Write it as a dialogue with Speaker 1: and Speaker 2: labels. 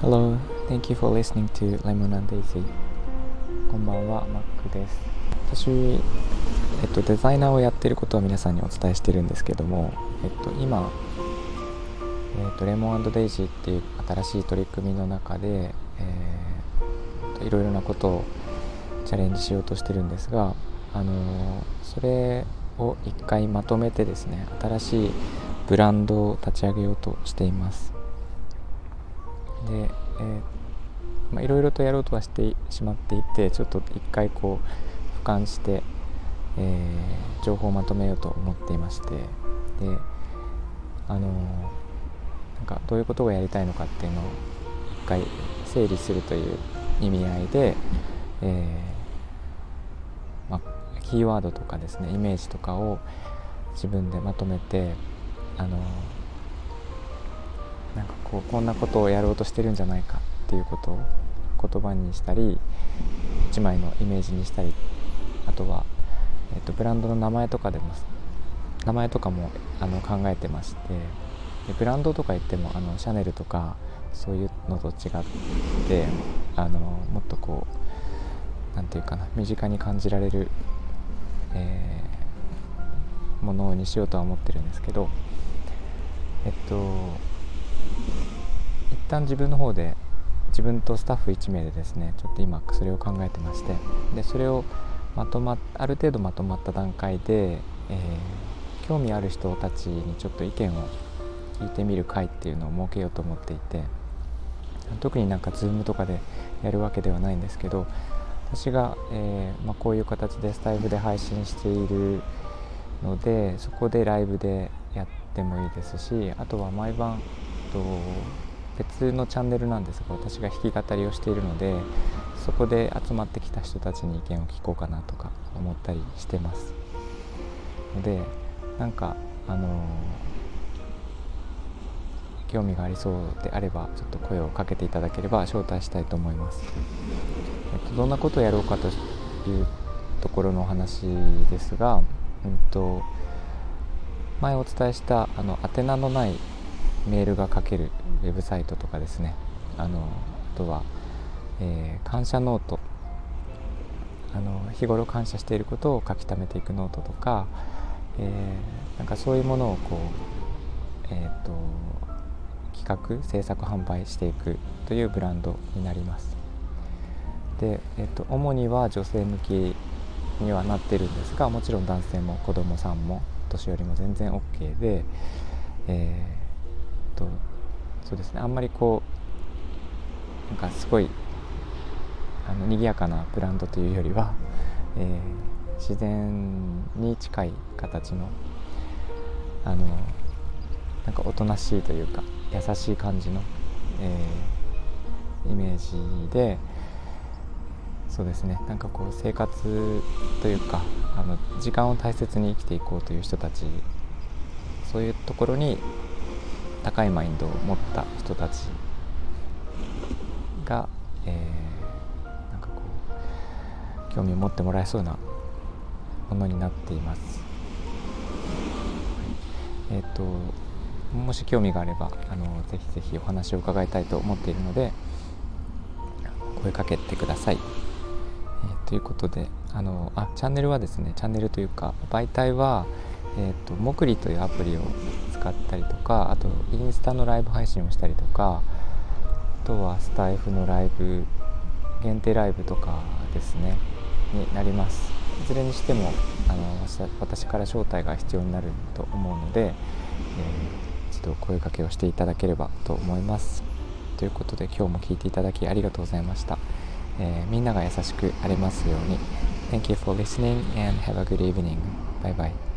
Speaker 1: Hello, thank you for listening to Lemon and Daisy. こんばんは、マックです。私、えっと、デザイナーをやっていることは皆さんにお伝えしてるんですけども、えっと、今、えっと、レモンデイジーっていう新しい取り組みの中で、えー、いろいろなことをチャレンジしようとしてるんですが、あのそれを一回まとめてですね新しいブランドを立ち上げようとしています。で、えーまあ、いろいろとやろうとはしてしまっていてちょっと一回こう俯瞰して、えー、情報をまとめようと思っていましてであのー、なんかどういうことをやりたいのかっていうのを一回整理するという意味合いで、えー、まあ、キーワードとかですねイメージとかを自分でまとめてあのなんかこうこんなことをやろうとしてるんじゃないかっていうことを言葉にしたり1枚のイメージにしたりあとは、えーと、ブランドの名前とかでも名前とかもあの考えてましてでブランドとか言ってもあのシャネルとかそういうのと違ってあのもっとこう何て言うかな身近に感じられる、えー、ものにしようとは思ってるんですけどえっと一旦自分の方で自分とスタッフ1名でですねちょっと今それを考えてましてでそれをまとまある程度まとまった段階で、えー、興味ある人たちにちょっと意見を聞いてみる会っていうのを設けようと思っていて特になんか Zoom とかでやるわけではないんですけど私が、えー、まあ、こういう形でスタイフで配信しているのでそこでライブでやってもいいですしあとは毎晩と別のチャンネルなんですが私が弾き語りをしているのでそこで集まってきた人たちに意見を聞こうかなとか思ったりしてます。のでなんかあのー、興味がありそうであればちょっと声をかけていただければ招待したいと思います、えっと、どんなことをやろうかというところのお話ですが、うんと前お伝えしたあの宛名のないメールが書けるウェブサイトとかですね。あのあとは、えー、感謝ノート。あの日頃感謝していることを書き溜めていくノートとか、えー、なんかそういうものをこう、えーと、企画制作販売していくというブランドになります。で、えーと主には女性向きにはなってるんですがもちろん男性も子供さんも年寄りも全然 OK で、えー、とそうですね。あんまりこうなんかすごいあの賑やかなブランドというよりは、えー、自然に近い形のあのなんかおとなしいというか優しい感じの、えー、イメージでそうですねなんかこう生活というかあの時間を大切に生きていこうという人たちそういうところに高いマインドを持った人たちが、えー、なんかこう興味を持ってもらえそうなものになっています。えっ、ー、ともし興味があればあのぜひぜひお話を伺いたいと思っているので声かけてください。ということであのあチャンネルはですねチャンネルというか媒体は、えーと、モクリというアプリを使ったりとかあとインスタのライブ配信をしたりとかあとはスタイフのライブ限定ライブとかですねになりますいずれにしてもあの私から招待が必要になると思うので、えー、一度声かけをしていただければと思いますということで今日も聴いていただきありがとうございました。えー、みんなが優しくありますように Thank you for listening and have a good evening. Bye bye.